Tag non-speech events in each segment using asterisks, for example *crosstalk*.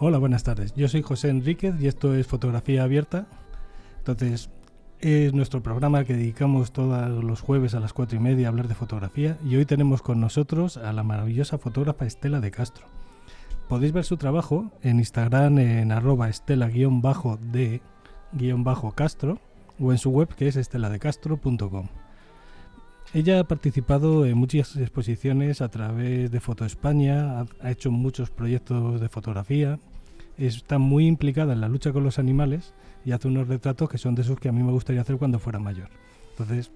Hola, buenas tardes. Yo soy José Enríquez y esto es Fotografía Abierta. Entonces, es nuestro programa que dedicamos todos los jueves a las cuatro y media a hablar de fotografía y hoy tenemos con nosotros a la maravillosa fotógrafa Estela de Castro. Podéis ver su trabajo en Instagram en arroba estela-de-castro o en su web que es esteladecastro.com. Ella ha participado en muchas exposiciones a través de Foto España, ha, ha hecho muchos proyectos de fotografía, está muy implicada en la lucha con los animales y hace unos retratos que son de esos que a mí me gustaría hacer cuando fuera mayor. Entonces,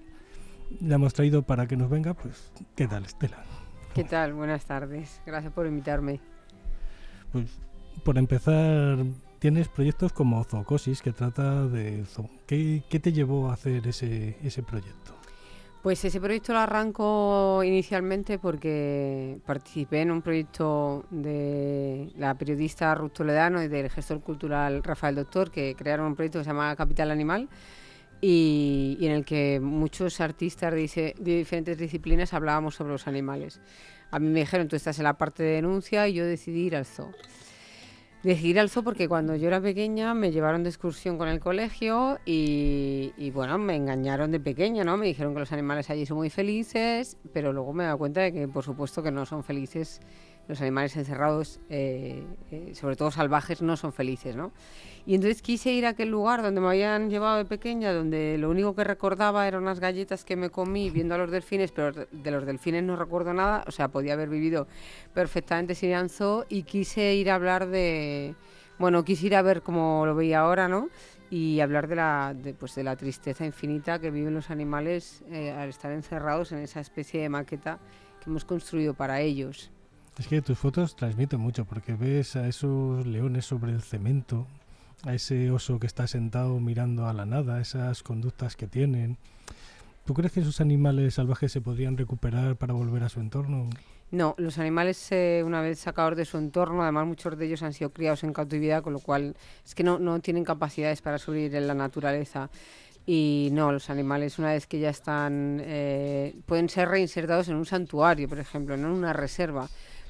la hemos traído para que nos venga, pues, ¿qué tal, Estela? ¿Qué tal? Buenas tardes. Gracias por invitarme. Pues, por empezar, tienes proyectos como Zoocosis, que trata de zoo. ¿Qué, qué te llevó a hacer ese, ese proyecto? Pues ese proyecto lo arranco inicialmente porque participé en un proyecto de la periodista Ruth Toledano y del gestor cultural Rafael Doctor, que crearon un proyecto que se llama Capital Animal y, en el que muchos artistas de, de diferentes disciplinas hablábamos sobre los animales. A mí me dijeron, tú estás en la parte de denuncia y yo decidí ir al zoo. Al zoo porque cuando yo era pequeña me llevaron de excursión con el colegio y, y, bueno, me engañaron de pequeña, ¿no? Me dijeron que los animales allí son muy felices, pero luego me he dado cuenta de que por supuesto que no son felices. Los animales encerrados, eh, eh, sobre todo salvajes, no son felices, ¿no? Y entonces quise ir a aquel lugar donde me habían llevado de pequeña, donde lo único que recordaba eran unas galletas que me comí viendo a los delfines, pero de los delfines no recuerdo nada, o sea, podía haber vivido perfectamente sin zoo y quise ir a hablar de, bueno, quise ir a ver cómo lo veía ahora, ¿no? Y hablar de la, de, pues, de la tristeza infinita que viven los animales eh, al estar encerrados en esa especie de maqueta que hemos construido para ellos. Es que tus fotos transmiten mucho porque ves a esos leones sobre el cemento, a ese oso que está sentado mirando a la nada, esas conductas que tienen. ¿Tú crees que esos animales salvajes se podrían recuperar para volver a su entorno? No, los animales eh, una vez sacados de su entorno, además muchos de ellos han sido criados en cautividad, con lo cual es que no, no tienen capacidades para subir en la naturaleza. Y no, los animales una vez que ya están, eh, pueden ser reinsertados en un santuario, por ejemplo, no en una reserva,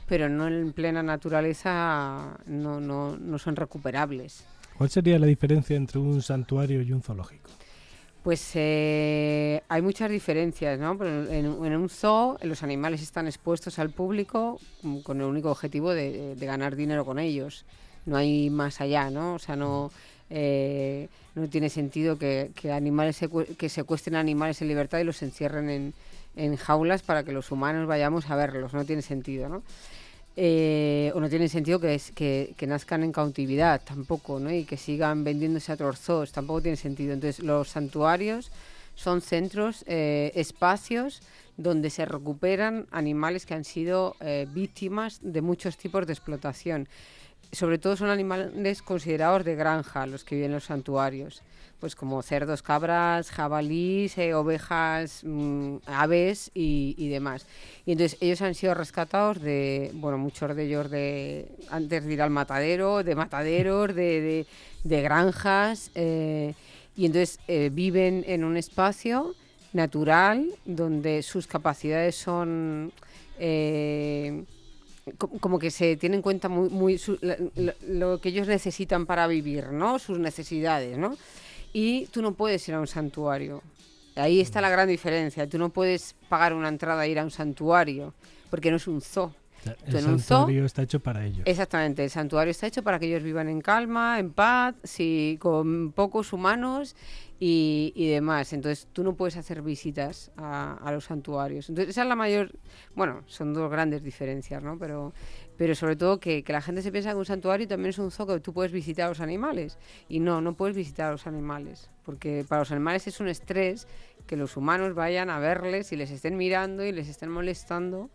pero no en plena naturaleza, no, no, no son recuperables. ¿Cuál sería la diferencia entre un santuario y un zoológico? Pues eh, hay muchas diferencias, ¿no? Pero en, en un zoo los animales están expuestos al público mm, con el único objetivo de, de ganar dinero con ellos. No hay más allá, ¿no? O sea, no, eh, no tiene sentido que, que animales secue- que secuestren animales en libertad y los encierren en, en jaulas para que los humanos vayamos a verlos. No tiene sentido, ¿no? Eh, o no tiene sentido que, es- que, nazcan en cautividad tampoco, ¿no? Y que sigan vendiéndose a otros zoos, tampoco tiene sentido. Entonces, los santuarios son centros, eh, espacios donde se recuperan animales que han sido eh, víctimas de muchos tipos de explotación. Sobre todo son animales considerados de granja los que viven en los santuarios, pues como cerdos, cabras, jabalís, eh, ovejas, mm, aves y, demás. Y entonces ellos han sido rescatados de, bueno, muchos de ellos de antes de ir al matadero, de mataderos, de, granjas, eh, y entonces eh, viven en un espacio natural donde sus capacidades son co- como que se tiene en cuenta muy, muy su- la- lo que ellos necesitan para vivir, ¿no? Sus necesidades, ¿no? Y tú no puedes ir a un santuario. Ahí está la gran diferencia. Tú no puedes pagar una entrada a ir a un santuario, porque no es un zoo. Tú el en un zoo- santuario está hecho para ellos. Exactamente, el santuario está hecho para que ellos vivan en calma, en paz, sí, con pocos humanos y, y demás. Entonces tú no puedes hacer visitas a, a los santuarios. Entonces esa es la mayor, bueno, son dos grandes diferencias, ¿no? Pero, pero sobre todo que, que la gente se piensa que un santuario también es un zoo que tú puedes visitar a los animales. Y no, no puedes visitar a los animales, porque para los animales es un estrés que los humanos vayan a verles y les estén mirando y les estén molestando.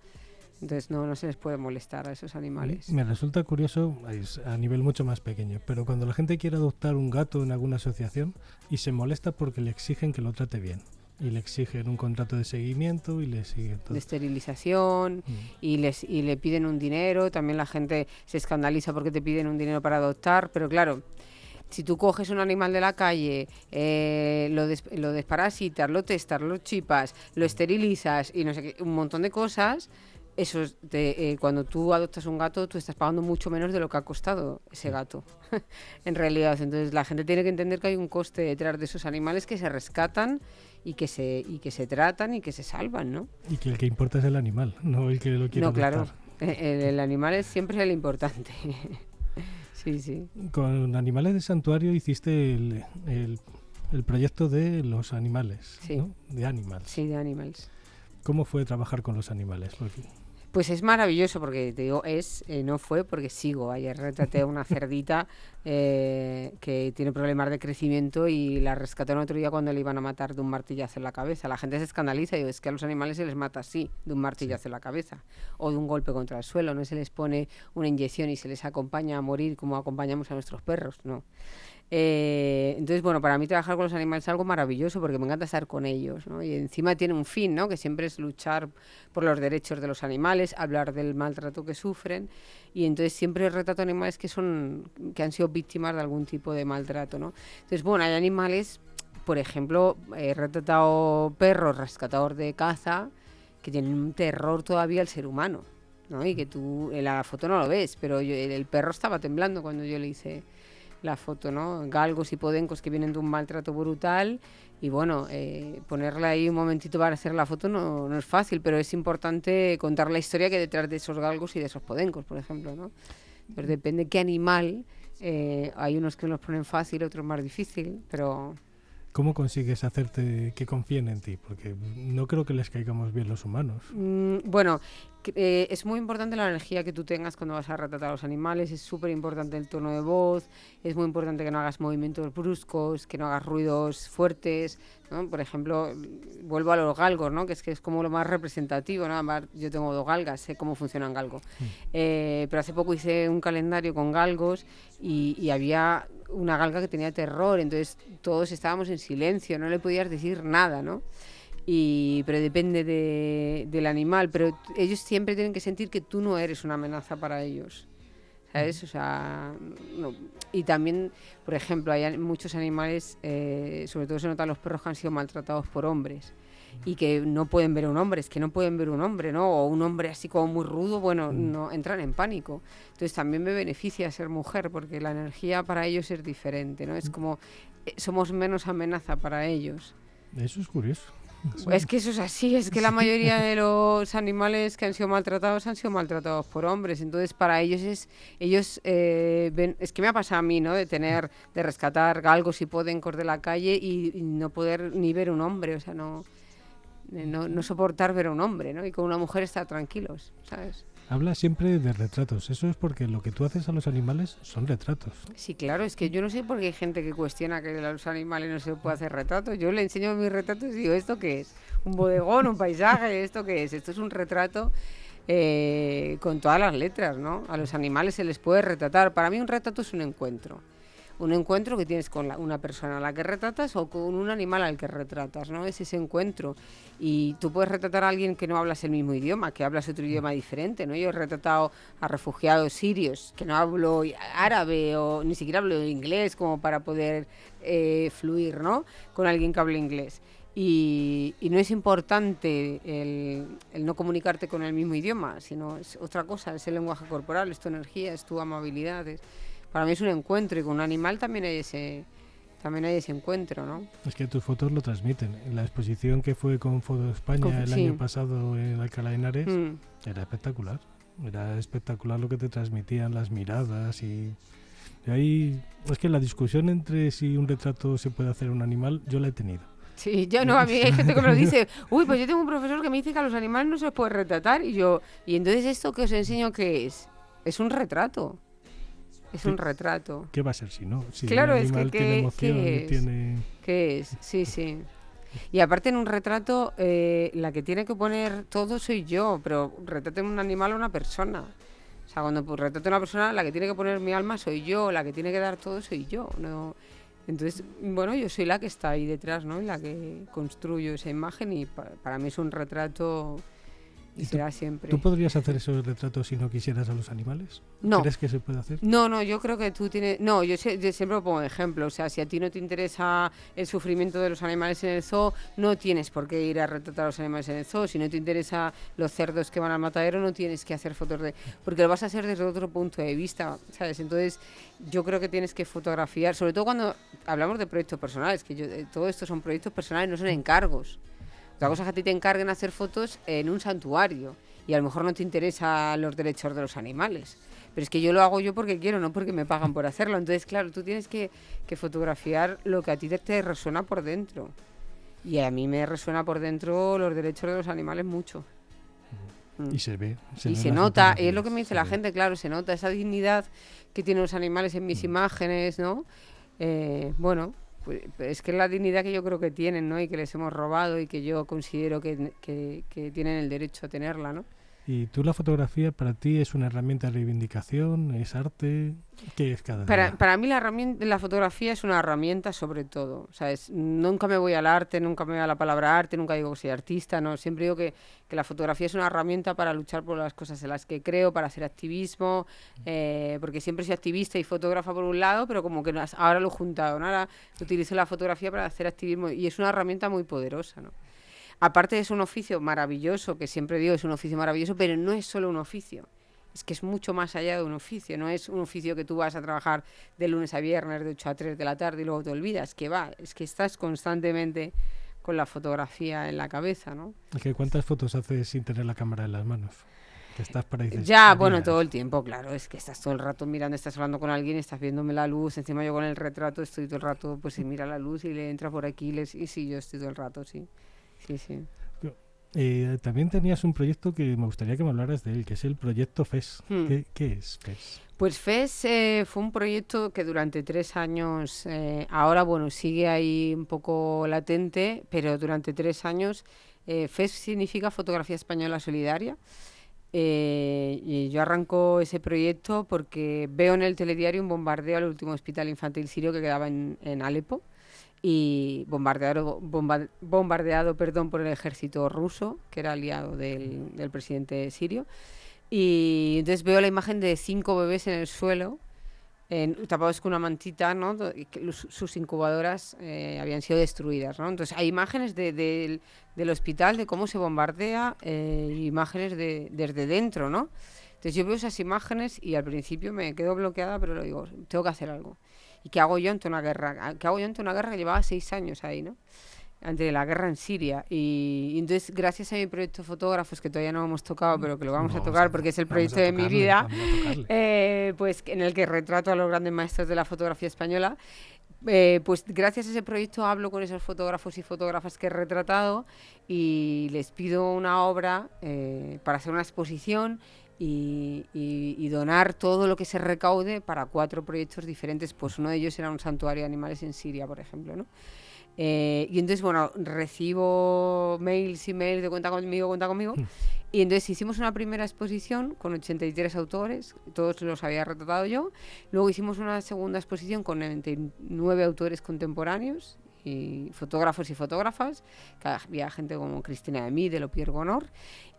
Entonces no, no se les puede molestar a esos animales. Me resulta curioso es a nivel mucho más pequeño, pero cuando la gente quiere adoptar un gato en alguna asociación y se molesta porque le exigen que lo trate bien y le exigen un contrato de seguimiento y le siguen todo. de esterilización Mm. y les y le piden un dinero también la gente se escandaliza porque te piden un dinero para adoptar pero claro si tú coges un animal de la calle, eh, lo, des- lo desparasitas, lo testas, lo chipas, lo esterilizas y no sé qué, un montón de cosas, eso es de, eh, cuando tú adoptas un gato, tú estás pagando mucho menos de lo que ha costado ese gato, *laughs* en realidad. Entonces la gente tiene que entender que hay un coste detrás de esos animales que se rescatan y que se, y que se tratan y que se salvan, ¿no? Y que el que importa es el animal, no el que lo quiere No, claro. Eh, El, el animal es siempre el importante. *laughs* sí, sí. Con Animales de Santuario hiciste el, el- el proyecto de los animales, Sí. ¿no? De Animals. Sí, de animals. ¿Cómo fue trabajar con los animales? Porque- Pues es maravilloso porque te digo, es, eh, no fue porque sigo. Ayer retraté a una cerdita eh, que tiene problemas de crecimiento y la rescaté el otro día cuando le iban a matar de un martillazo en la cabeza. La gente se escandaliza y digo, es que a los animales se les mata así, de un martillazo en la cabeza o de un golpe contra el suelo. No se les pone una inyección y se les acompaña a morir como acompañamos a nuestros perros, no. Eh, entonces, bueno, para mí trabajar con los animales es algo maravilloso porque me encanta estar con ellos. Y encima tiene un fin, ¿no? Que siempre es luchar por los derechos de los animales, hablar del maltrato que sufren y entonces siempre retrato animales que son que han sido víctimas de algún tipo de maltrato, ¿no? Entonces, bueno, hay animales, por ejemplo, he retratado perros rescatadores de caza que tienen un terror todavía al ser humano, ¿no? Y que tú en la foto no lo ves, pero el perro estaba temblando cuando yo le hice la foto, ¿no? Galgos y podencos que vienen de un maltrato brutal y bueno, eh, ponerle ahí un momentito para hacer la foto no, no es fácil, pero es importante contar la historia que detrás de esos galgos y de esos podencos, por ejemplo, ¿no? Pero depende qué animal, eh, hay unos que los ponen fácil, otros más difícil, pero ¿Cómo consigues hacerte que confíen en ti? Porque no creo que les caigamos bien los humanos. Mm, bueno, eh, es muy importante la energía que tú tengas cuando vas a retratar a los animales, es súper importante el tono de voz, es muy importante que no hagas movimientos bruscos, que no hagas ruidos fuertes, ¿no? Por ejemplo, mm, vuelvo a los galgos, ¿no? Que es que es como lo más representativo, ¿no? Además, yo tengo dos galgas, sé cómo funcionan galgos. Eh, pero hace poco hice un calendario con galgos y, y había una galga que tenía terror, entonces todos estábamos en silencio, no le podías decir nada, ¿no? Y, pero depende de- del animal, pero ellos siempre tienen que sentir que tú no eres una amenaza para ellos. ¿Sabes? O sea, y también, por ejemplo, hay muchos animales, eh, sobre todo se notan los perros que han sido maltratados por hombres y que no pueden ver a un hombre, es que no pueden ver un hombre, ¿no? O un hombre así como muy rudo, bueno, no entran en pánico. Entonces también me beneficia ser mujer porque la energía para ellos es diferente, ¿no? Es como eh, somos menos amenaza para ellos. Eso es curioso. Eso- Es que eso es así, es que la mayoría de *laughs* los animales que han sido maltratados han sido maltratados por hombres, entonces para ellos es, ellos eh, ven, es que me ha pasado a mí, ¿no? De tener, de rescatar galgos y podencos de la calle y, y no poder ni ver un hombre, o sea, no, no, no soportar ver a un hombre, ¿no? Y con una mujer estar tranquilos, ¿sabes? Habla siempre de retratos. Eso es porque lo que tú haces a los animales son retratos. Sí, claro, es que yo no sé por qué hay gente que cuestiona que a los animales no se puede hacer retratos. Yo le enseño mis retratos y digo, ¿esto qué es? ¿Un bodegón, un paisaje? ¿Esto qué es? Esto es un retrato eh, con todas las letras, ¿no? A los animales se les puede retratar. Para mí un retrato es un encuentro. Un encuentro que tienes con una persona a la que retratas o con un animal al que retratas, ¿no? Es ese encuentro. Y tú puedes retratar a alguien que no hablas el mismo idioma, que hablas otro idioma diferente, ¿no? Yo he retratado a refugiados sirios, que no hablo árabe o ni siquiera hablo inglés como para poder eh, fluir, ¿no? Con alguien que hable inglés. Y, no es importante el, no comunicarte con el mismo idioma, sino es otra cosa, es el lenguaje corporal, es tu energía, es tu amabilidad. Para mí es un encuentro y con un animal también hay ese, también hay ese encuentro, ¿no? Es que tus fotos lo transmiten. En la exposición que fue con Foto España Con- el sí. año pasado en Alcalá de Henares, Mm. era espectacular. Era espectacular lo que te transmitían las miradas y, y ahí es que la discusión entre si un retrato se puede hacer a un animal, yo la he tenido. Sí, yo no, a mí hay gente que me lo *laughs* dice, uy, pues yo tengo un profesor que me dice que a los animales no se puede retratar y yo, y entonces esto que os enseño qué es? Es un retrato. Es un retrato. ¿Qué va a ser si no? Si Claro, es que animal ¿qué- tiene emoción qué es? tiene... ¿Qué es? Sí, sí. Y aparte en un retrato, eh, la que tiene que poner todo soy yo, pero retrate un animal a una persona. O sea, cuando pues, retrato a una persona, la que tiene que poner mi alma soy yo, la que tiene que dar todo soy yo. No, entonces, bueno, yo soy la que está ahí detrás, ¿no? La que construyo esa imagen y pa- para mí es un retrato y será siempre. ¿Tú podrías hacer esos retratos si no quisieras a los animales? No. ¿Crees que se puede hacer? No, no, yo creo que tú tienes... No, yo, se- yo siempre lo pongo de ejemplo. O sea, si a ti no te interesa el sufrimiento de los animales en el zoo, no tienes por qué ir a retratar a los animales en el zoo. Si no te interesa los cerdos que van al matadero, no tienes que hacer fotos de... Porque lo vas a hacer desde otro punto de vista, ¿sabes? Entonces, yo creo que tienes que fotografiar, sobre todo cuando hablamos de proyectos personales, que yo, eh, todo esto son proyectos personales, no son encargos. Otra cosa es que a ti te encarguen hacer fotos en un santuario y a lo mejor no te interesan los derechos de los animales. Pero es que yo lo hago yo porque quiero, no porque me pagan por hacerlo. Entonces, claro, tú tienes que, que fotografiar lo que a ti te, te resuena por dentro. Y a mí me resuena por dentro los derechos de los animales mucho. Y se ve. y ven se nota, es lo que me dice se la ve. gente, claro, se nota esa dignidad que tienen los animales en mis Mm. imágenes, ¿no? Eh, bueno, pues, es que es la dignidad que yo creo que tienen, ¿no? Y que les hemos robado y que yo considero que, que- que tienen el derecho a tenerla, ¿no? ¿Y tú la fotografía para ti es una herramienta de reivindicación? ¿Es arte? ¿Qué es cada Para, día? para mí la, la fotografía es una herramienta sobre todo. ¿sabes? Nunca me voy al arte, nunca me voy a la palabra arte, nunca digo que soy artista, no. Siempre digo que, que la fotografía es una herramienta para luchar por las cosas en las que creo, para hacer activismo, eh, porque siempre soy activista y fotógrafa por un lado, pero como que ahora lo he juntado, ¿no? ahora utilizo la fotografía para hacer activismo y es una herramienta muy poderosa. ¿no? Aparte es un oficio maravilloso, que siempre digo es un oficio maravilloso, pero no es solo un oficio. Es que es mucho más allá de un oficio, no es un oficio que tú vas a trabajar de lunes a viernes, de 8 a 3 de la tarde y luego te olvidas, que va, es que estás constantemente con la fotografía en la cabeza, ¿no? Es que ¿Cuántas fotos haces sin tener la cámara en las manos? Estás para dices, Ya, bueno, "Mira, todo el tiempo, claro, es que estás todo el rato mirando, estás hablando con alguien, estás viéndome la luz, encima yo con el retrato estoy todo el rato, pues si mira la luz y le entra por aquí, y sí, yo estoy todo el rato, sí, sí, sí. Eh, también tenías un proyecto que me gustaría que me hablaras de él, que es el proyecto FES. Hmm. ¿Qué, qué es FES? Pues FES eh, fue un proyecto que durante tres años, eh, ahora bueno, sigue ahí un poco latente, pero durante tres años, FES significa Fotografía Española Solidaria. Y yo arranco ese proyecto porque veo en el telediario un bombardeo al último hospital infantil sirio que quedaba en, en Alepo y bombardeado, bomba- bombardeado perdón, por el ejército ruso, que era aliado del, del presidente sirio. Y entonces veo la imagen de cinco bebés en el suelo, en- tapados con una mantita, ¿no? Sus incubadoras eh, habían sido destruidas, ¿no? Entonces hay imágenes de- del- del hospital, de cómo se bombardea, eh, imágenes de, desde dentro, ¿no? Entonces yo veo esas imágenes y al principio me quedo bloqueada, pero lo digo, tengo que hacer algo. ¿Y qué hago yo ante una guerra? Ah, ¿Qué hago yo ante una guerra que llevaba seis años ahí, ¿no? Ante la guerra en Siria. Y, y entonces, gracias a mi proyecto Fotógrafos, que todavía no hemos tocado, pero que lo vamos, a tocar porque es el proyecto de mi vida, eh, pues en el que retrato a los grandes maestros de la fotografía española. Eh, pues gracias a ese proyecto hablo con esos fotógrafos y fotógrafas que he retratado y les pido una obra eh, para hacer una exposición y, y- y donar todo lo que se recaude para cuatro proyectos diferentes. Pues uno de ellos era un santuario de animales en Siria, por ejemplo, ¿no? Eh, y entonces, bueno, recibo mails y mails de cuenta conmigo, cuenta conmigo. Y entonces hicimos una primera exposición con 83 autores, todos los había retratado yo. Luego hicimos una segunda exposición con 99 autores contemporáneos y fotógrafos y fotógrafas, que había gente como Cristina de Mí, de Lo Pierre Gonor,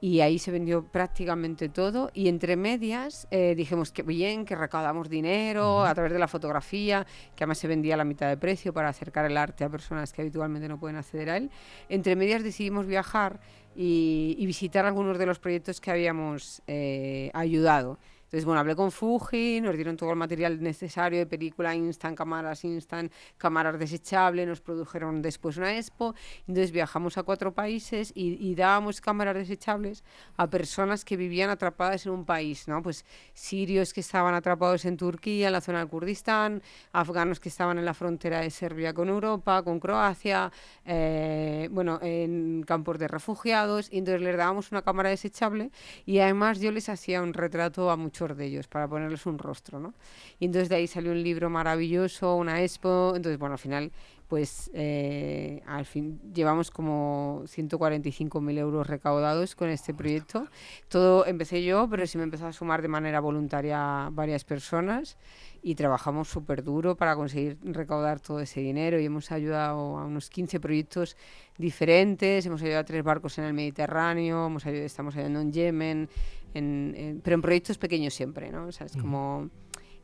y ahí se vendió prácticamente todo. Y entre medias eh, dijimos que bien, que recaudamos dinero a través de la fotografía, que además se vendía a la mitad de precio para acercar el arte a personas que habitualmente no pueden acceder a él. Entre medias decidimos viajar y, y visitar algunos de los proyectos que habíamos eh, ayudado. Entonces, bueno, hablé con Fuji, nos dieron todo el material necesario de película instant, cámaras instant, cámaras desechables, nos produjeron después una expo. Entonces viajamos a cuatro países y, y dábamos cámaras desechables a personas que vivían atrapadas en un país, ¿no? Pues sirios que estaban atrapados en Turquía, en la zona del Kurdistán, afganos que estaban en la frontera de Serbia con Europa, con Croacia, eh, bueno, en campos de refugiados. Y entonces les dábamos una cámara desechable y además yo les hacía un retrato a muchos de ellos para ponerles un rostro, ¿no? Y entonces de ahí salió un libro maravilloso, una expo, entonces bueno, al final pues eh, al fin llevamos como 145.000 euros recaudados con este proyecto. Todo empecé yo, pero sí me empezó a sumar de manera voluntaria varias personas y trabajamos súper duro para conseguir recaudar todo ese dinero y hemos ayudado a unos 15 proyectos diferentes, hemos ayudado a tres barcos en el Mediterráneo, hemos ayudado, estamos ayudando en Yemen, en- en- pero en proyectos pequeños siempre, ¿no? O sea, es como...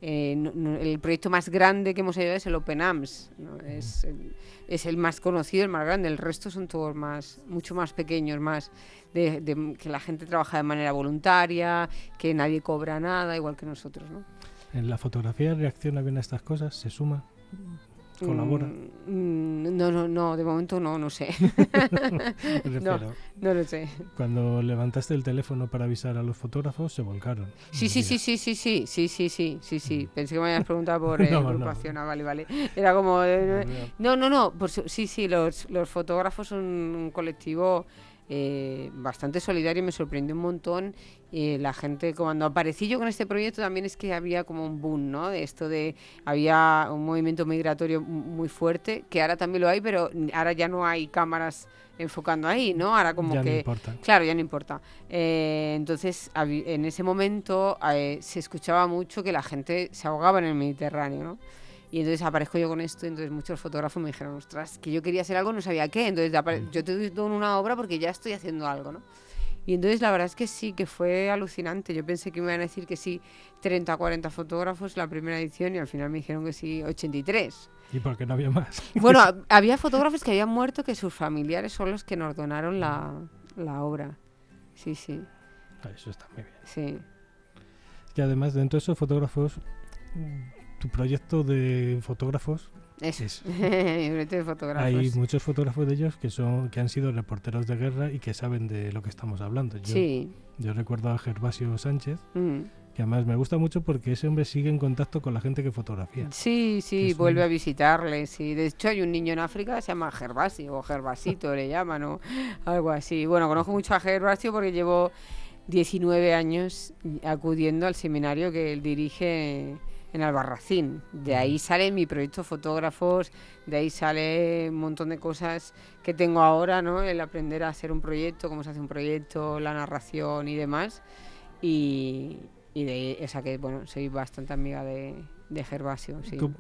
eh, no- no- el proyecto más grande que hemos ayudado es el Open Arms, ¿no? es, el, es el más conocido, el más grande, el resto son todos más, mucho más pequeños, más de, de que la gente trabaja de manera voluntaria, que nadie cobra nada, igual que nosotros, ¿no? ¿En la fotografía reacciona bien a estas cosas? ¿Se suma? ¿Colabora? Mm, mm, no, no, no, de momento no, no sé. *laughs* Refiero, no lo sé. Cuando levantaste el teléfono para avisar a los fotógrafos, se volcaron. Sí, sí, sí, sí, sí, sí, sí, sí, sí, sí, sí. Pensé que me habías preguntado por eh, *laughs* No, no. Ah, vale, vale. Era como... eh, no, no, no. por sí, sí, los, los fotógrafos son un colectivo eh, bastante solidario me sorprendió un montón. Y la gente, cuando aparecí yo con este proyecto, también es que había como un boom, ¿no? De esto de. Había un movimiento migratorio mu- muy fuerte, que ahora también lo hay, pero ahora ya no hay cámaras enfocando ahí, ¿no? Ahora como ya que. no importa. Claro, ya no importa. Eh, entonces, en ese momento eh, se escuchaba mucho que la gente se ahogaba en el Mediterráneo, ¿no? Y entonces aparezco yo con esto, y entonces muchos fotógrafos me dijeron, ostras, que yo quería hacer algo, no sabía qué. Entonces, Mm. yo te doy una obra porque ya estoy haciendo algo, ¿no? Y entonces la verdad es que sí, que fue alucinante. Yo pensé que me iban a decir que sí 30, 40 fotógrafos la primera edición y al final me dijeron que sí 83. ¿Y por qué no había más? *laughs* Bueno, *laughs* hab- había fotógrafos que habían muerto que sus familiares son los que nos donaron la, la obra. Sí, sí, Ah, Eso está muy bien. sí. Y además, dentro de esos fotógrafos, tu proyecto de fotógrafos, Eso. *laughs* proyecto de fotógrafos. hay muchos fotógrafos de ellos que son que han sido reporteros de guerra y que saben de lo que estamos hablando. Yo, Sí. yo recuerdo a Gervasio Sánchez, mm. que además me gusta mucho porque ese hombre sigue en contacto con la gente que fotografía. Sí, sí, es vuelve un- a visitarles. Y de hecho hay un niño en África que se llama Gervasio o Gervasito le llaman o *laughs* algo así. Bueno, conozco mucho a Gervasio porque llevo 19 años acudiendo al seminario que él dirige en Albarracín. De ahí sale mi proyecto fotógrafos, de ahí sale un montón de cosas que tengo ahora, ¿no? El aprender a hacer un proyecto, cómo se hace un proyecto, la narración y demás. Y, y de ahí, o sea que, bueno, soy bastante amiga de, de Gervasio, sí. ¿Cómo,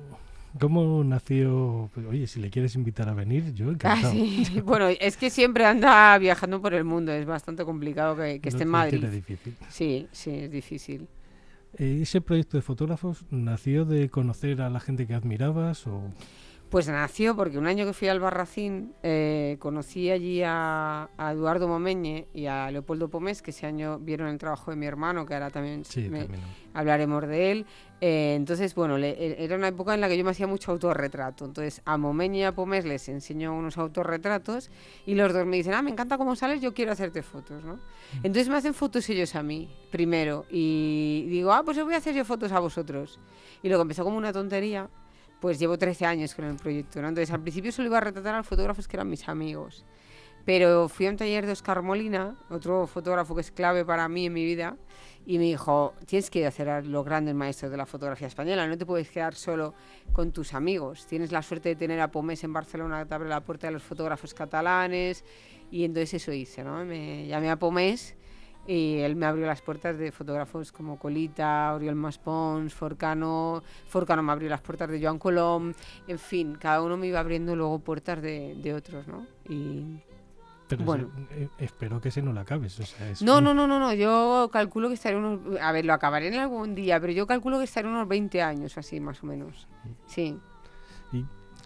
cómo nació? Pues, oye, si le quieres invitar a venir, yo Ah, encantado. sí. *laughs* Bueno, es que siempre anda viajando por el mundo, es bastante complicado que, que No esté en Madrid. tiene difícil. Sí, sí, es difícil. Eh, ¿Ese proyecto de fotógrafos nació de conocer a la gente que admirabas o Pues nació porque un año que fui al Barracín eh, conocí allí a, a Eduardo Momeñe y a Leopoldo Pomés, que ese año vieron el trabajo de mi hermano, que ahora también sí, me- también? hablaremos de él. Eh, entonces, bueno, le- e- era una época en la que yo me hacía mucho autorretrato. Entonces, a Momeñe y a Pomés les enseño unos autorretratos y los dos me dicen, ah, me encanta cómo sales, yo quiero hacerte fotos, ¿no? Entonces me hacen fotos ellos a mí, primero, y digo, ah, pues os voy a hacer yo fotos a vosotros. Y luego empezó como una tontería, pues llevo 13 años con el proyecto, ¿no? Entonces, al principio solo iba a retratar a los fotógrafos que eran mis amigos. Pero fui a un taller de Oscar Molina, otro fotógrafo que es clave para mí en mi vida, y me dijo, tienes que hacer a los grandes maestros de la fotografía española, no te puedes quedar solo con tus amigos. Tienes la suerte de tener a Pomés en Barcelona que te abre la puerta de los fotógrafos catalanes, y entonces eso hice, ¿no? Me llamé a Pomés y él me abrió las puertas de fotógrafos como Colita, Oriol Maspons, Forcano, Forcano me abrió las puertas de Joan Colom, en fin, cada uno me iba abriendo luego puertas de, de otros, ¿no? Y, Pero Bueno. ese- eh, espero que ese no lo acabes. O sea, es no, un- no, no, no, no, yo calculo que estaré unos... A ver, lo acabaré en algún día, pero yo calculo que estaré unos 20 años así, más o menos. Sí.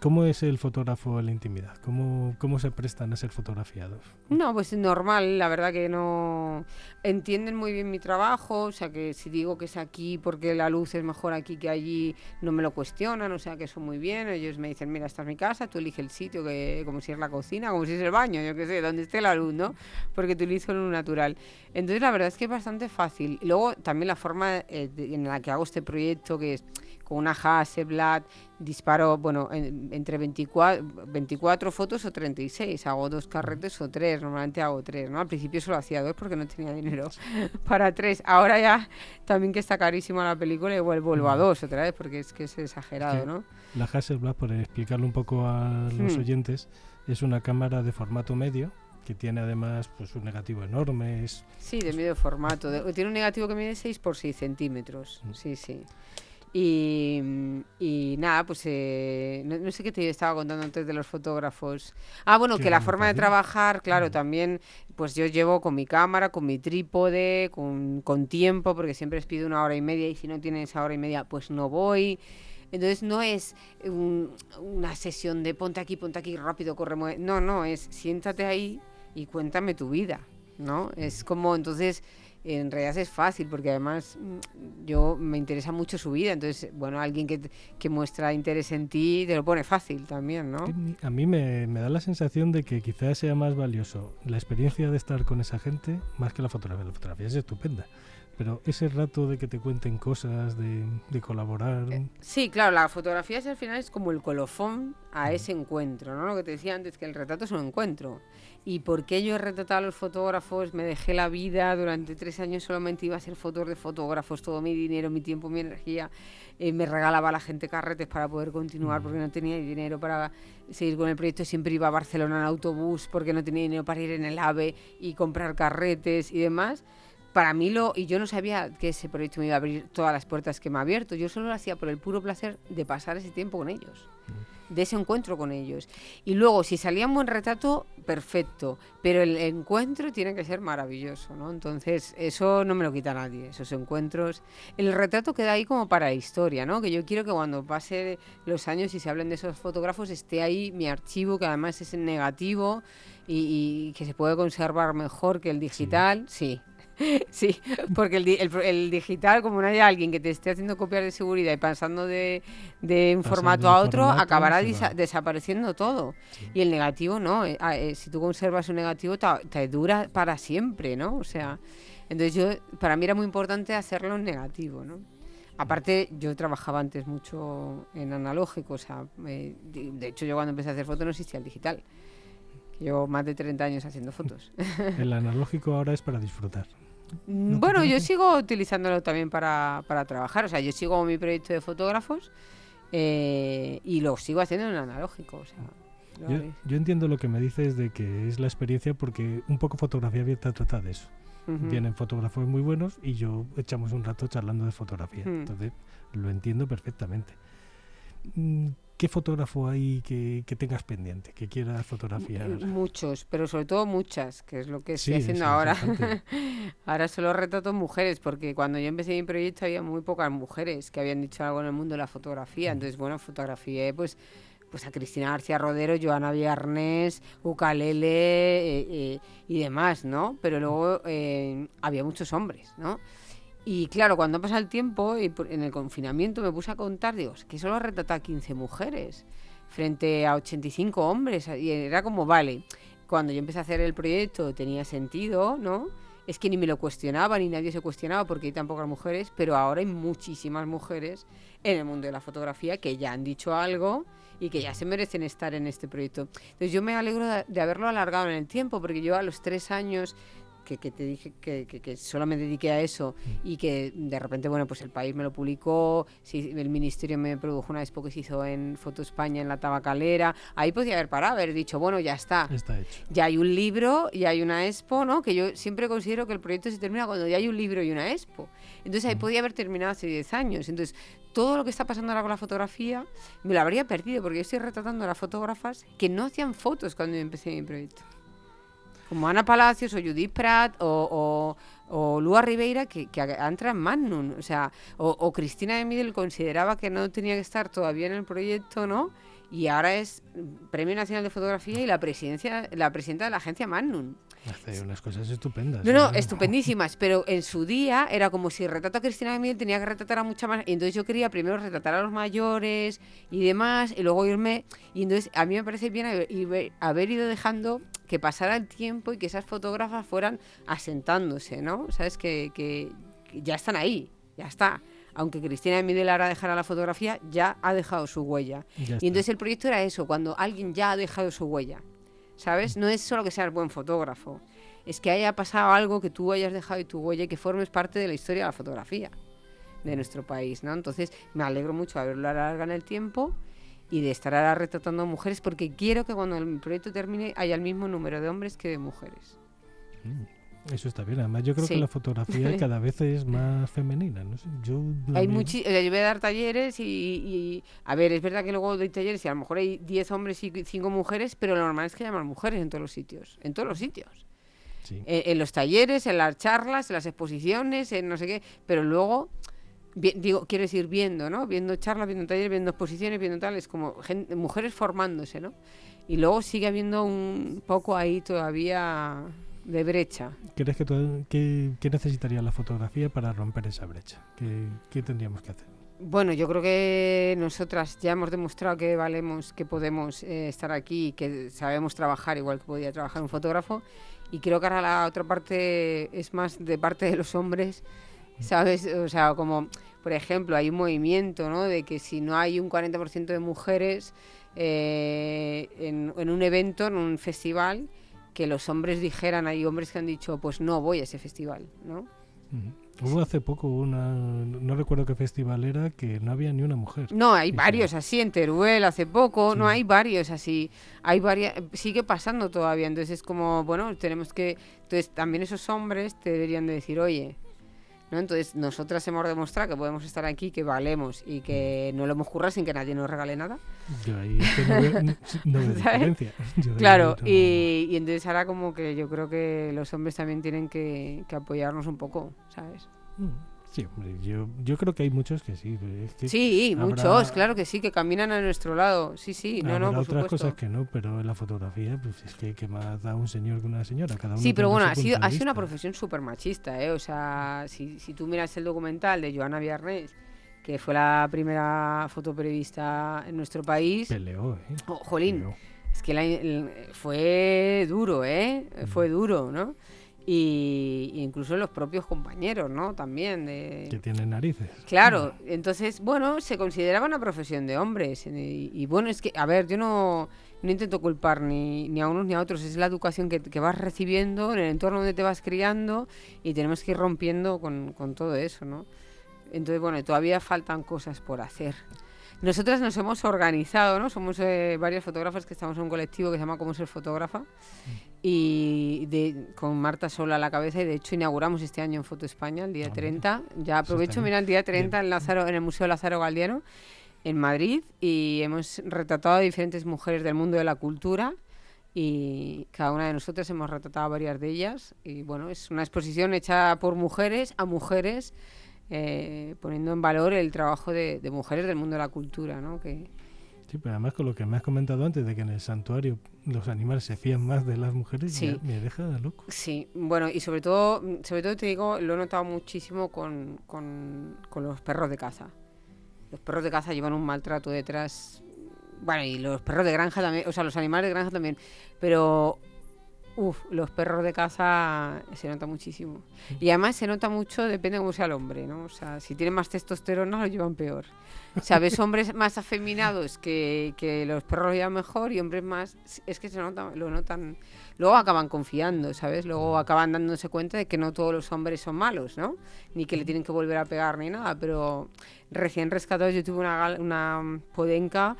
¿Cómo es el fotógrafo en la intimidad? ¿Cómo, ¿Cómo se prestan a ser fotografiados? No, pues normal, la verdad que no entienden muy bien mi trabajo, o sea que si digo que es aquí porque la luz es mejor aquí que allí, no me lo cuestionan, o sea que eso muy bien, ellos me dicen, mira, esta es mi casa, tú elige el sitio, que como si es la cocina, como si es el baño, yo qué sé, donde esté la luz, ¿no? Porque utilizo lo natural. Entonces la verdad es que es bastante fácil. Luego también la forma eh, en la que hago este proyecto, que es con una Hasselblad disparo, bueno, en- entre 24, 24 fotos o 36. Hago dos carretes o tres, normalmente hago tres, ¿no? Al principio solo hacía dos porque no tenía dinero *laughs* para tres. Ahora ya, también que está carísima la película, igual vuelvo a dos otra vez porque es que es exagerado, que- ¿no? La Hasselblad, por explicarlo un poco a los Hmm. oyentes, es una cámara de formato medio que tiene además pues un negativo enorme. Es, Sí, de medio formato. de- tiene un negativo que mide 6 por 6 centímetros. Mm. Sí, sí. Y, y nada, pues eh, no, no sé qué te estaba contando antes de los fotógrafos. Ah, bueno, Que la forma de trabajar, claro, también, pues yo llevo con mi cámara, con mi trípode, con, con tiempo, porque siempre les pido una hora y media y si no tienen esa hora y media, pues no voy. Entonces no es un- una sesión de ponte aquí, ponte aquí, rápido, corre, mueve. No, no, es siéntate ahí y cuéntame tu vida, ¿no? Es como, entonces, en realidad es fácil, porque además mm, yo me interesa mucho su vida, entonces, bueno, alguien que, que muestra interés en ti te lo pone fácil también, ¿no? a mí me, me da la sensación de que quizás sea más valioso la experiencia de estar con esa gente más que la fotografía. La fotografía es estupenda, pero ese rato de que te cuenten cosas, de, de colaborar... Eh, Sí, claro, la fotografía es, al final es como el colofón a ese encuentro, ¿no? Lo que te decía antes, que el retrato es un encuentro. ¿Y por qué yo he retratado a los fotógrafos? Me dejé la vida, durante tres años solamente iba a ser fotos de fotógrafos, todo mi dinero, mi tiempo, mi energía. eh, me regalaba a la gente carretes para poder continuar porque no tenía dinero para seguir con el proyecto. Siempre iba a Barcelona en autobús porque no tenía dinero para ir en el AVE y comprar carretes y demás para mí lo y yo no sabía que ese proyecto me iba a abrir todas las puertas que me ha abierto yo solo lo hacía por el puro placer de pasar ese tiempo con ellos de ese encuentro con ellos. Y luego si salía un buen retrato perfecto. Pero el encuentro tiene que ser maravilloso no entonces eso no me lo quita nadie esos encuentros. El retrato queda ahí como para historia no que yo quiero que cuando pase los años y se hablen de esos fotógrafos esté ahí mi archivo que además es en negativo y, y que se puede conservar mejor que el digital. Sí. Sí, *laughs* porque el, el el digital, como no haya alguien que te esté haciendo copias de seguridad y pasando de, de un Pasando formato a otro, formato, acabará desapareciendo todo. Sí. Y el negativo no, eh, ah, eh, si tú conservas un negativo te, te dura para siempre, ¿no? O sea, entonces yo, para mí era muy importante hacerlo en negativo, ¿no? Aparte, yo trabajaba antes mucho en analógico, o sea, eh, de de hecho yo cuando empecé a hacer fotos no existía el digital. Llevo más de 30 años haciendo fotos. *laughs* El analógico ahora es para disfrutar. Mm, ¿No te Bueno, yo sigo utilizándolo también para, para trabajar. O sea, yo sigo mi proyecto de fotógrafos eh, y lo sigo haciendo en analógico. O sea, Yo, entiendo lo que me dices de que es la experiencia porque un poco fotografía abierta trata de eso. Ujú. Vienen fotógrafos muy buenos y yo echamos un rato charlando de fotografía. Entonces lo entiendo perfectamente. Mm, ¿Qué fotógrafo hay que, que tengas pendiente, que quieras fotografiar? Muchos, pero sobre todo muchas, que es lo que Sí, estoy haciendo es ahora. *laughs* ahora solo retrato mujeres, porque cuando yo empecé mi proyecto había muy pocas mujeres que habían dicho algo en el mundo de la fotografía. Entonces, bueno, fotografié pues pues a Cristina García Rodero, Joana Villarnés, Ucalele eh, eh, y demás, ¿no? Pero luego eh, había muchos hombres, ¿no? Y claro, cuando pasa el tiempo y en el confinamiento me puse a contar, digo, "Es que solo retrata a 15 mujeres frente a 85 hombres. Y era como, vale, cuando yo empecé a hacer el proyecto tenía sentido, ¿no? Es que ni me lo cuestionaba, ni nadie se cuestionaba porque hay tan pocas mujeres, pero ahora hay muchísimas mujeres en el mundo de la fotografía que ya han dicho algo y que ya se merecen estar en este proyecto. Entonces yo me alegro de haberlo alargado en el tiempo, porque yo a los tres años que, que te dije que, que- que solo me dediqué a eso y que de repente, bueno, pues el país me lo publicó, sí, el ministerio me produjo una expo que se hizo en Foto España en la tabacalera, ahí podía haber parado, haber dicho, bueno, ya está. Está hecho. Ya hay un libro y hay una expo, ¿no? Que yo siempre considero que el proyecto se termina cuando ya hay un libro y una expo. Entonces ahí Mm. podía haber terminado hace 10 años. Entonces todo lo que está pasando ahora con la fotografía me lo habría perdido porque yo estoy retratando a las fotógrafas que no hacían fotos cuando yo empecé mi proyecto. Como Ana Palacios o Judith Pratt o, o, o Lua Ribeira que, que entra en Magnum. O sea, o, o Cristina de Midel consideraba que no tenía que estar todavía en el proyecto, ¿no? Y ahora es Premio Nacional de Fotografía y la presidencia, la presidenta de la agencia Magnum. Hace unas cosas estupendas. No, no, ¿eh? estupendísimas, pero en su día era como si retrato a Cristina de Miguel tenía que retratar a mucha más. Y entonces yo quería primero retratar a los mayores y demás, y luego irme. Y entonces a mí me parece bien haber, haber ido dejando que pasara el tiempo y que esas fotógrafas fueran asentándose, ¿no? Sabes que, que- ya están ahí, ya está. aunque Cristina Midel ahora dejara la fotografía, ya ha dejado su huella. Y entonces el proyecto era eso, cuando alguien ya ha dejado su huella. ¿Sabes? No es solo que seas buen fotógrafo, es que haya pasado algo que tú hayas dejado tu huella y que formes parte de la historia de la fotografía de nuestro país, ¿no? Entonces me alegro mucho de haberlo alargado en el tiempo y de estar ahora retratando mujeres porque quiero que cuando el proyecto termine haya el mismo número de hombres que de mujeres. Mm, Eso está bien. Además, yo creo Sí. que la fotografía *laughs* cada vez es más femenina. No sé, yo Hay muchi- o sea, yo voy a dar talleres y, y- a ver, es verdad que luego doy talleres y a lo mejor hay 10 hombres y 5 mujeres, pero lo normal es que más mujeres en todos los sitios, en todos los sitios. Sí. En, en los talleres, en las charlas, en las exposiciones, en no sé qué, pero luego, vi- digo, quiero decir, viendo, ¿no? Viendo charlas, viendo talleres, viendo exposiciones, viendo tal, es como gen- mujeres formándose, ¿no? Y luego sigue habiendo un poco ahí todavía de brecha. ¿Crees que, todo- que, que necesitaría la fotografía para romper esa brecha? ¿Qué, qué tendríamos que hacer? Bueno, yo creo que nosotras ya hemos demostrado que valemos, que podemos eh, estar aquí, que sabemos trabajar igual que podía trabajar un fotógrafo. Y creo que ahora la otra parte es más de parte de los hombres, ¿sabes? O sea, como, por ejemplo, hay un movimiento, ¿no? De que si no hay un 40% de mujeres eh, en, en un evento, en un festival, que los hombres dijeran, hay hombres que han dicho, pues no voy a ese festival, ¿no? Hubo hace poco una, no recuerdo qué festival era, que no había ni una mujer. No, hay varios así en Teruel hace poco, no hay varios así. Hay varias, sigue pasando todavía, entonces es como, bueno, tenemos que, entonces también esos hombres te deberían de decir, oye, ¿no? Entonces nosotras hemos demostrado que podemos estar aquí, que valemos y que no lo hemos currado sin que nadie nos regale nada. Yo ahí no veo, no- veo *laughs* diferencia. *laughs* Yo Claro, no- y, y entonces ahora como que yo creo que los hombres también tienen que, que apoyarnos un poco, ¿sabes? Mm, Sí, hombre, yo, yo creo que hay muchos que sí. es que Sí, habrá- muchos, claro que sí, que caminan a nuestro lado, sí, sí, no, no, por otras supuesto. cosas que no, pero en la fotografía, pues es que, que más da un señor que una señora. Cada uno Sí, pero bueno, ha sido, ha sido una profesión súper machista, ¿eh? O sea, si, si tú miras el documental de Joana Villarnés, que fue la primera fotoperiodista en nuestro país, Peleó, ¿eh? oh, jolín, Peleó. es que la- el- fue duro, ¿eh? Fue duro, ¿no? Y, incluso los propios compañeros, ¿no? También de... Que tiene narices. Claro, entonces, bueno, se consideraba una profesión de hombres. Y, y bueno, es que, a ver, yo no, no intento culpar ni, ni a unos ni a otros, es la educación que, que vas recibiendo, en el entorno donde te vas criando, y tenemos que ir rompiendo con, con todo eso, ¿no? Entonces, bueno, todavía faltan cosas por hacer. Nosotras nos hemos organizado, ¿no? Somos eh, varias fotógrafas que estamos en un colectivo que se llama Cómo ser fotógrafa y de- con Marta Sola a la cabeza y de hecho inauguramos este año en Foto España el día Ah, mira. 30. Ya aprovecho, mira, el día 30 en, Lázaro, en el Museo Lázaro Galdiano en Madrid y hemos retratado a diferentes mujeres del mundo de la cultura y cada una de nosotras hemos retratado a varias de ellas y bueno, es una exposición hecha por mujeres a mujeres eh, poniendo en valor el trabajo de, de mujeres del mundo de la cultura, ¿no? Que, Sí, pero además con lo que me has comentado antes de que en el santuario los animales se fían más de las mujeres, Sí. ya me deja loco. Sí, bueno, y sobre todo, sobre todo te digo, lo he notado muchísimo con, con, con los perros de caza. Los perros de caza llevan un maltrato detrás. Bueno, y los perros de granja también, o sea, los animales de granja también. Pero, uff, los perros de caza se nota muchísimo. Y además se nota mucho, depende de cómo sea el hombre, ¿no? O sea, si tienen más testosterona, lo llevan peor. O sea, ves hombres *laughs* más afeminados que, que los perros lo llevan mejor y hombres más. Es que se nota, lo notan. Luego acaban confiando, ¿sabes? Luego acaban dándose cuenta de que no todos los hombres son malos, ¿no? Ni que le tienen que volver a pegar ni nada. Pero recién rescatados, yo tuve una, una mm, podenca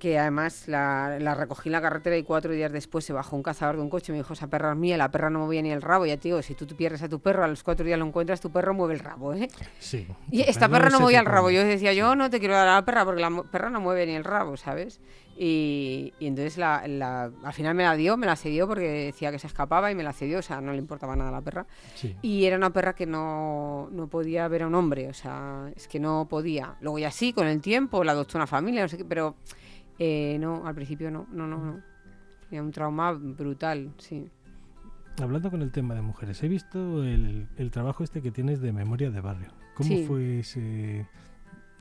que además la, la recogí en la carretera y cuatro días después se bajó un cazador de un coche y me dijo, esa perra es mía, la perra no movía ni el rabo. Ya te digo, si tú te pierdes a tu perro, a los cuatro días lo encuentras, tu perro mueve el rabo, ¿eh? Sí. Y esta perra no movía el rabo. Yo decía, yo no te quiero dar a la perra porque la perra no mueve ni el rabo, ¿sabes? Y, y entonces la, la- al final me la dio, me la cedió porque decía que se escapaba y me la cedió, o sea, no le importaba nada a la perra. Sí. Y era una perra que no, no podía ver a un hombre, o sea, es que no podía. Luego ya sí, con el tiempo, la adoptó una familia, no sé qué, pero eh, no, al principio no, no, no, no. Tenía un trauma brutal, sí. Hablando con el tema de mujeres, he visto el, el trabajo este que tienes de memoria de barrio. ¿Cómo Sí. fue ese,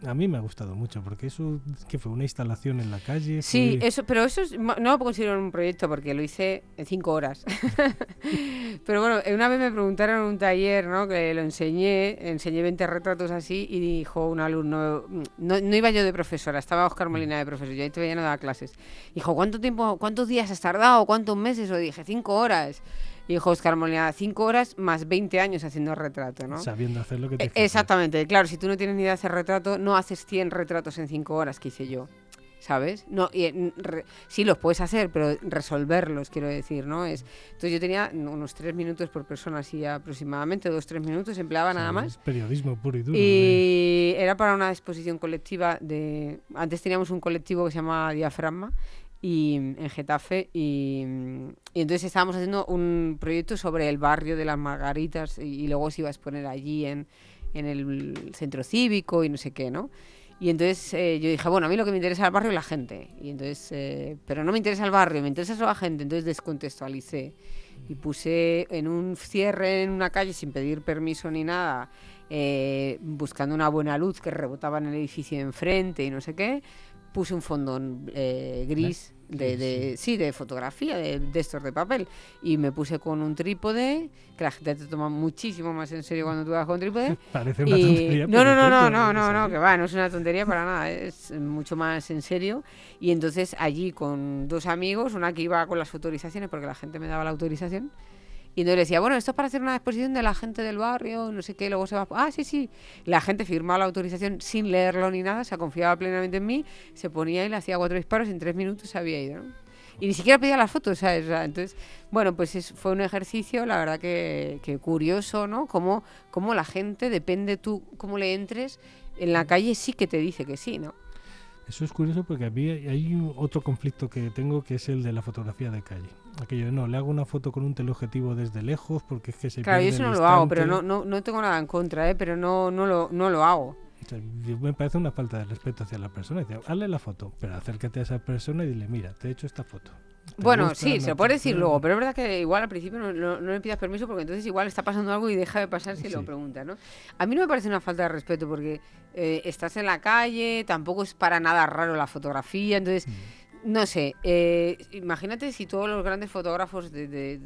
a mí me ha gustado mucho porque eso que fue una instalación en la calle. Sí, fue- eso, pero eso es- no lo considero un proyecto porque lo hice en cinco horas. *laughs* pero bueno, eh, una vez me preguntaron en un taller, ¿no? Que lo enseñé, enseñé 20 retratos así y dijo un alumno, no, no iba yo de profesora, estaba Oscar Molina de profesor, yo ahí todavía no daba clases. Dijo, ¿cuánto tiempo, cuántos días has tardado? ¿Cuántos meses? O dije, cinco horas. Y dijo Oscar Molina, cinco horas más 20 años haciendo retrato, ¿no? sabiendo hacer lo que te Eh. Exactamente, claro, si tú no tienes ni idea de hacer retrato, no haces 100 retratos en 5 horas que hice yo, ¿sabes? No, y, re- sí los puedes hacer, pero resolverlos, quiero decir, ¿no? Es, entonces yo tenía unos 3 minutos por persona, así aproximadamente, 2-3 minutos, empleaba nada más. Es periodismo puro y duro. ¿eh? Y era para una exposición colectiva de... Antes teníamos un colectivo que se llama Diafragma y, en Getafe y, y entonces estábamos haciendo un proyecto sobre el barrio de las Margaritas y, y luego se iba a exponer allí en, en el centro cívico y no sé qué, ¿no? Y entonces eh, yo dije, bueno, a mí lo que me interesa es el barrio y la gente. Y entonces, eh, pero no me interesa el barrio, me interesa la gente. Entonces descontextualicé y puse en un cierre en una calle sin pedir permiso ni nada, eh, buscando una buena luz que rebotaba en el edificio de enfrente y no sé qué, puse un fondo eh, gris de, Sí, de- sí, de fotografía, de, de estos de papel. Y me puse con un trípode, que la gente te toma muchísimo más en serio cuando tú vas con trípode. *laughs* Parece una Y- tontería. no, no, no, no, no, no, no, que va, no es una tontería para nada, es mucho más en serio. Y entonces allí con dos amigos, una que iba con las autorizaciones, porque la gente me daba la autorización, y entonces decía, bueno, esto es para hacer una exposición de la gente del barrio, no sé qué, luego se va, ah, sí, sí. La gente firmaba la autorización sin leerlo ni nada, se confiaba plenamente en mí, se ponía y le hacía cuatro disparos y en tres minutos se había ido. Y ni siquiera pedía las fotos, ¿sabes? O entonces, bueno, pues es- fue un ejercicio, la verdad que, que curioso, ¿no? Cómo, cómo la gente, depende tú cómo le entres, en la calle sí que te dice que sí, ¿no? Eso es curioso porque a mí hay otro conflicto que tengo que es el de la fotografía de calle. Aquello no, le hago una foto con un teleobjetivo desde lejos porque es que se Claro, yo eso no lo hago, pero no, no, no tengo nada en contra, ¿eh? Pero no, no, lo, no lo hago. O sea, me parece una falta de respeto hacia la persona. Dice, hazle la foto, pero acércate a esa persona y dile, mira, te he hecho esta foto. ¿Te Bueno, sí, ¿No se lo puedes decir gusta?". luego, pero es verdad que igual al principio no, no- no le pidas permiso porque entonces igual está pasando algo y deja de pasar si lo Sí. pregunta, ¿no? A mí no me parece una falta de respeto porque eh, estás en la calle, tampoco es para nada raro la fotografía, entonces, Mm. no sé, eh, imagínate si todos los grandes fotógrafos de, de-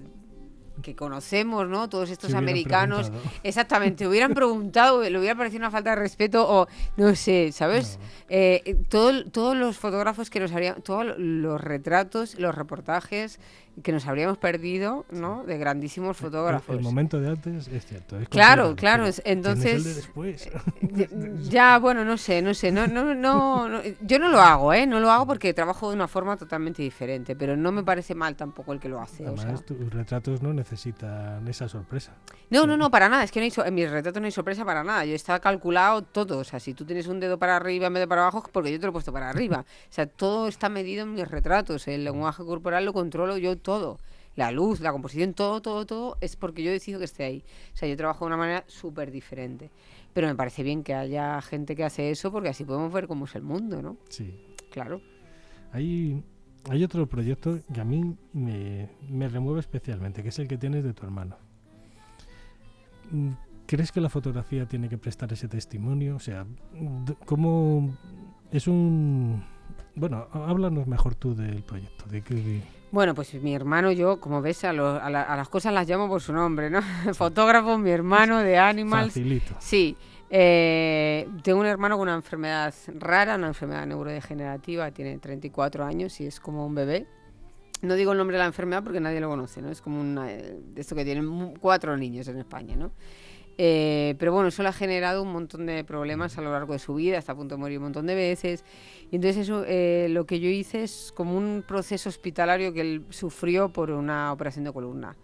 que conocemos, ¿no? Todos estos americanos, preguntado. exactamente, hubieran preguntado, le hubiera parecido una falta de respeto o no sé, ¿sabes? No. Eh, todo- todos los fotógrafos que nos harían, todos los retratos, los reportajes que nos habríamos perdido, ¿no? De grandísimos fotógrafos. El, momento de antes es cierto. es Claro, claro, pero es- tienes el de entonces- después. Ya, bueno, no sé, no sé, no, no, no, no, yo no lo hago, ¿eh? No lo hago porque trabajo de una forma totalmente diferente, pero no me parece mal tampoco el que lo hace. o Además, sea. tus retratos no necesitan esa sorpresa. No, no, no, para nada. Es que no hay so- en mis retratos no hay sorpresa para nada. Yo está calculado todo. O sea, si tú tienes un dedo para arriba en vez de para abajo, es porque yo te lo he puesto para arriba. O sea, todo está medido en mis retratos. El lenguaje corporal lo controlo yo todo. La luz, la composición, todo, todo, todo es porque yo decido que esté ahí. O sea, yo trabajo de una manera súper diferente. Pero me parece bien que haya gente que hace eso porque así podemos ver cómo es el mundo, ¿no? Sí. Claro. Hay, hay otro proyecto que a mí me, me remueve especialmente, que es el que tienes de tu hermano. ¿Crees que la fotografía tiene que prestar ese testimonio? O sea, ¿cómo es un... Bueno, há- háblanos mejor tú del proyecto. De que, Bueno, pues mi hermano, yo, como ves, a, lo- a la- a las cosas las llamo por su nombre, ¿no? *laughs* Fotógrafo, mi hermano de Animals. facilito. Sí, eh, tengo un hermano con una enfermedad rara, una enfermedad neurodegenerativa, tiene 34 años y es como un bebé. No digo el nombre de la enfermedad porque nadie lo conoce, ¿no? Es como una, eh, de esto que tienen cuatro niños en España, ¿no? Eh, pero bueno, eso le ha generado un montón de problemas a lo largo de su vida, está a punto de morir un montón de veces. Y entonces eso, eh, lo que yo hice es como un proceso hospitalario que él sufrió por una operación de columna,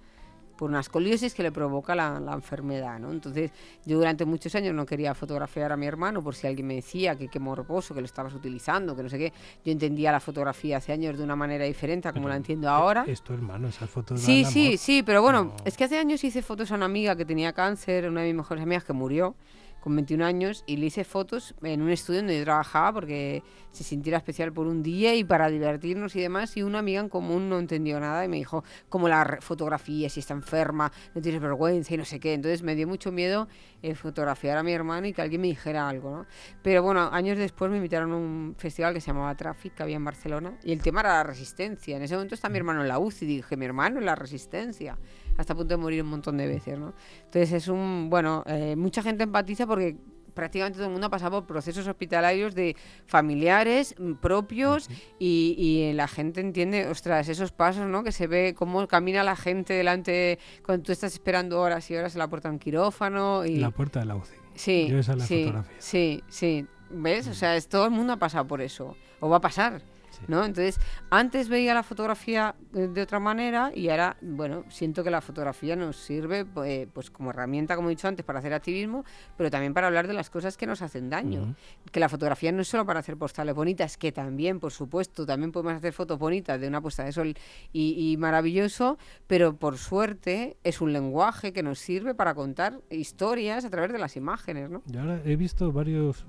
por una escoliosis que le provoca la, la enfermedad, ¿no? Entonces yo durante muchos años no quería fotografiar a mi hermano por si alguien me decía que qué morboso, que lo estabas utilizando, que no sé qué. Yo entendía la fotografía hace años de una manera diferente a como Pero la entiendo ahora. Es tu hermano, esas fotos Sí, sí, amor. sí, pero bueno, No. es que hace años hice fotos a una amiga que tenía cáncer, una de mis mejores amigas que murió, con 21 años y le hice fotos en un estudio donde yo trabajaba porque se sintiera especial por un día y para divertirnos y demás. Y una amiga en común no entendió nada y me dijo, como la fotografía, si está enferma, no tienes vergüenza y no sé qué. Entonces me dio mucho miedo eh, fotografiar a mi hermano y que alguien me dijera algo, ¿no? Pero bueno, años después me invitaron a un festival que se llamaba Traffic, que había en Barcelona, y el tema era la resistencia. En ese momento está mi hermano en la UCI, y dije, mi hermano en la resistencia, hasta a punto de morir un montón de veces, ¿no? Entonces es un, bueno, eh, mucha gente empatiza porque prácticamente todo el mundo ha pasado por procesos hospitalarios de familiares mm, propios y, y la gente entiende, ostras, esos pasos, ¿no? Que se ve cómo camina la gente delante cuando tú estás esperando horas y horas en la puerta de un quirófano y La puerta de la UCI. Sí, Yo esa es la sí, fotografía. sí, sí. ¿Ves? O sea, es, todo el mundo ha pasado por eso. O va a pasar. Sí. ¿No? Entonces, antes veía la fotografía eh, de otra manera y ahora, bueno, siento que la fotografía nos sirve pues, pues como herramienta, como he dicho antes, para hacer activismo, pero también para hablar de las cosas que nos hacen daño. Que la fotografía no es solo para hacer postales bonitas, que también, por supuesto, también podemos hacer fotos bonitas de una puesta de sol y, y maravilloso, pero por suerte es un lenguaje que nos sirve para contar historias a través de las imágenes, ¿no? Yo ahora he visto varios,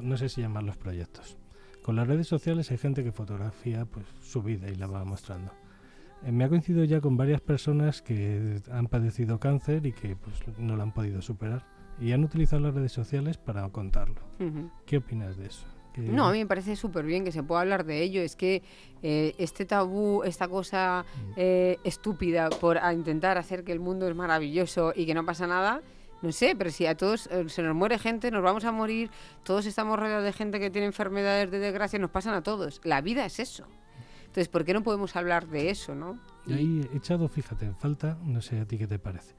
no sé si llamarlos proyectos. Con las redes sociales hay gente que fotografía pues, su vida y la va mostrando. Eh, me ha coincidido ya con varias personas que han padecido cáncer y que pues, no lo han podido superar. Y han utilizado las redes sociales para contarlo. ¿Qué opinas de eso? No, a mí me parece súper bien que se pueda hablar de ello. Es que eh, este tabú, esta cosa eh, estúpida por intentar hacer que el mundo es maravilloso y que no pasa nada, no sé, pero si a todos eh, se nos muere gente, nos vamos a morir, todos estamos rodeados de gente que tiene enfermedades de desgracia, nos pasan a todos. La vida es eso. Entonces, ¿por qué no podemos hablar de eso, no? Yo ahí echado, fíjate, en falta, no sé a ti qué te parece.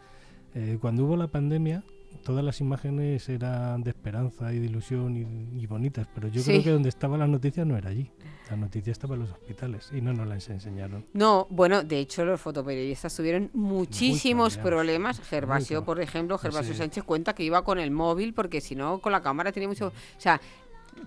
Eh, cuando hubo la pandemia, todas las imágenes eran de esperanza y de ilusión y, y bonitas, pero yo Sí. creo que donde estaba la noticia no era allí. La noticia estaba en los hospitales y no nos las enseñaron. No, bueno, de hecho los fotoperiodistas tuvieron muchísimos problemas. Gervasio, por ejemplo, Gervasio Sí. Sánchez cuenta que iba con el móvil porque si no, con la cámara tenía mucho... O sea,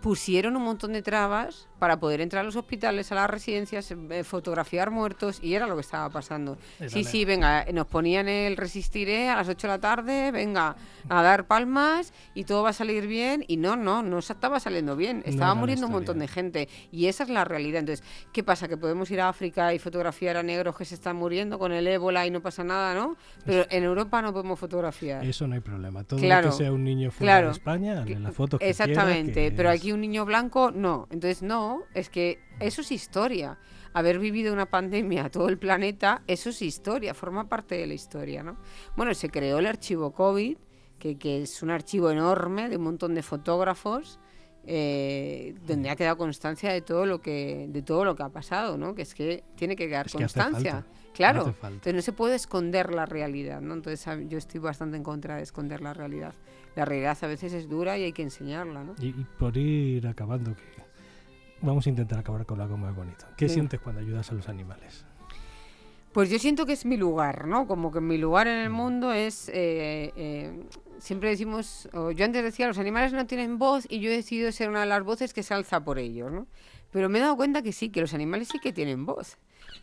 pusieron un montón de trabas para poder entrar a los hospitales, a las residencias, eh, fotografiar muertos y era lo que estaba pasando. Sí, sí, venga, eh, nos ponían el resistiré a las 8 de la tarde, venga, a dar palmas y todo va a salir bien y no, no, no se estaba saliendo bien, estaba muriendo un montón de gente y esa es la realidad. Entonces, ¿qué pasa? Que podemos ir a África y fotografiar a negros que se están muriendo con el ébola y no pasa nada, ¿no? Pero en Europa no podemos fotografiar. Eso no hay problema. Todo lo Claro, que sea un niño fuera claro. de España, hazle la foto que Exactamente, quiera, que pero es- aquí un niño blanco no. Entonces, no, es que eso es historia. Haber vivido una pandemia a todo el planeta, eso es historia, forma parte de la historia, ¿no? Bueno, se creó el archivo COVID, que, que es un archivo enorme de un montón de fotógrafos. eh, donde ha quedado constancia de todo lo que de todo lo que ha pasado, ¿no? Que es que tiene que quedar Es que hace constancia. falta, Claro. Entonces no se puede esconder la realidad, ¿no? Entonces a- yo estoy bastante en contra de esconder la realidad. La realidad a veces es dura y hay que enseñarla, ¿no? Y, y por ir acabando, que vamos a intentar acabar con algo más bonito. ¿Qué sientes cuando ayudas a los animales? Pues yo siento que es mi lugar, ¿no? Como que mi lugar Mm. en el mundo es... eh, eh, siempre decimos, o yo antes decía, los animales no tienen voz y yo he decidido ser una de las voces que se alza por ellos, ¿no? Pero me he dado cuenta que sí, que los animales sí que tienen voz.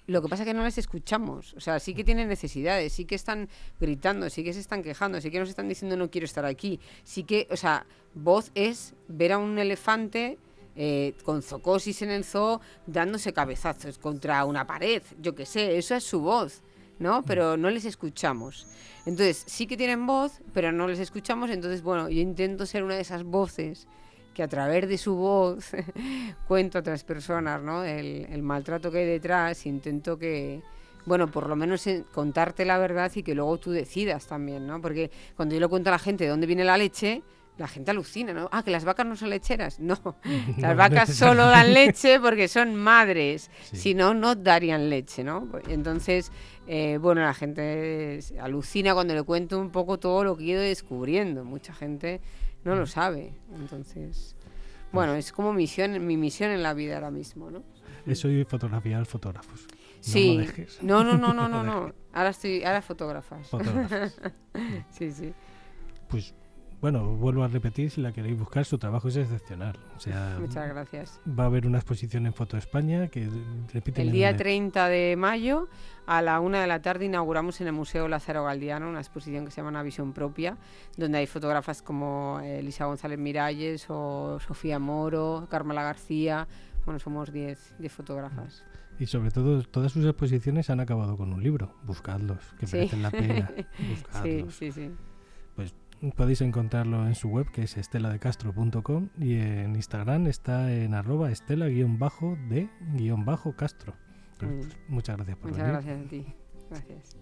Lo que pasa es que no les escuchamos. O sea, sí que tienen necesidades, sí que están gritando, sí que se están quejando, sí que nos están diciendo no quiero estar aquí. Sí que, o sea, voz es ver a un elefante eh, con zocosis en el zoo dándose cabezazos contra una pared, yo qué sé, eso es su voz, ¿no? Pero no les escuchamos. Entonces, sí que tienen voz, pero no les escuchamos, entonces, bueno, yo intento ser una de esas voces que a través de su voz *laughs* cuento a otras personas, ¿no? El, el maltrato que hay detrás, intento que, bueno, por lo menos en- contarte la verdad y que luego tú decidas también, ¿no? Porque cuando yo le cuento a la gente de dónde viene la leche, la gente alucina, ¿no? Ah, que las vacas no son lecheras. No, *laughs* las vacas solo dan leche porque son madres. Sí. Si no, no darían leche, ¿no? Entonces, eh, bueno, la gente alucina cuando le cuento un poco todo lo que he ido descubriendo. Mucha gente no lo sabe. Entonces, Pues bueno, es como misión, mi misión en la vida ahora mismo, ¿no? Eso y fotografiar fotógrafos. No Sí. lo dejes. No, no, no, *laughs* no, no, no. Ahora estoy, ahora fotógrafas. Fotógrafos. *laughs* Sí, sí. Pues bueno, vuelvo a repetir, si la queréis buscar, su trabajo es excepcional. O sea, Muchas gracias. va a haber una exposición en Foto España que repite El día 30 de mayo a la una de la tarde inauguramos en el Museo Lázaro Galdiano una exposición que se llama Una visión propia, donde hay fotógrafas como eh, Elisa González Miralles o Sofía Moro, Carmela García. Bueno, somos 10 10 fotógrafas. Y sobre todo, todas sus exposiciones han acabado con un libro. Buscadlos, que Sí. merecen la pena. *laughs* Sí, Buscadlos. sí, sí. Podéis encontrarlo en su web, que es esteladecastro.com, y en Instagram está en arroba estela-de-castro. Muchas gracias por muchas venir. Muchas gracias a ti. Gracias.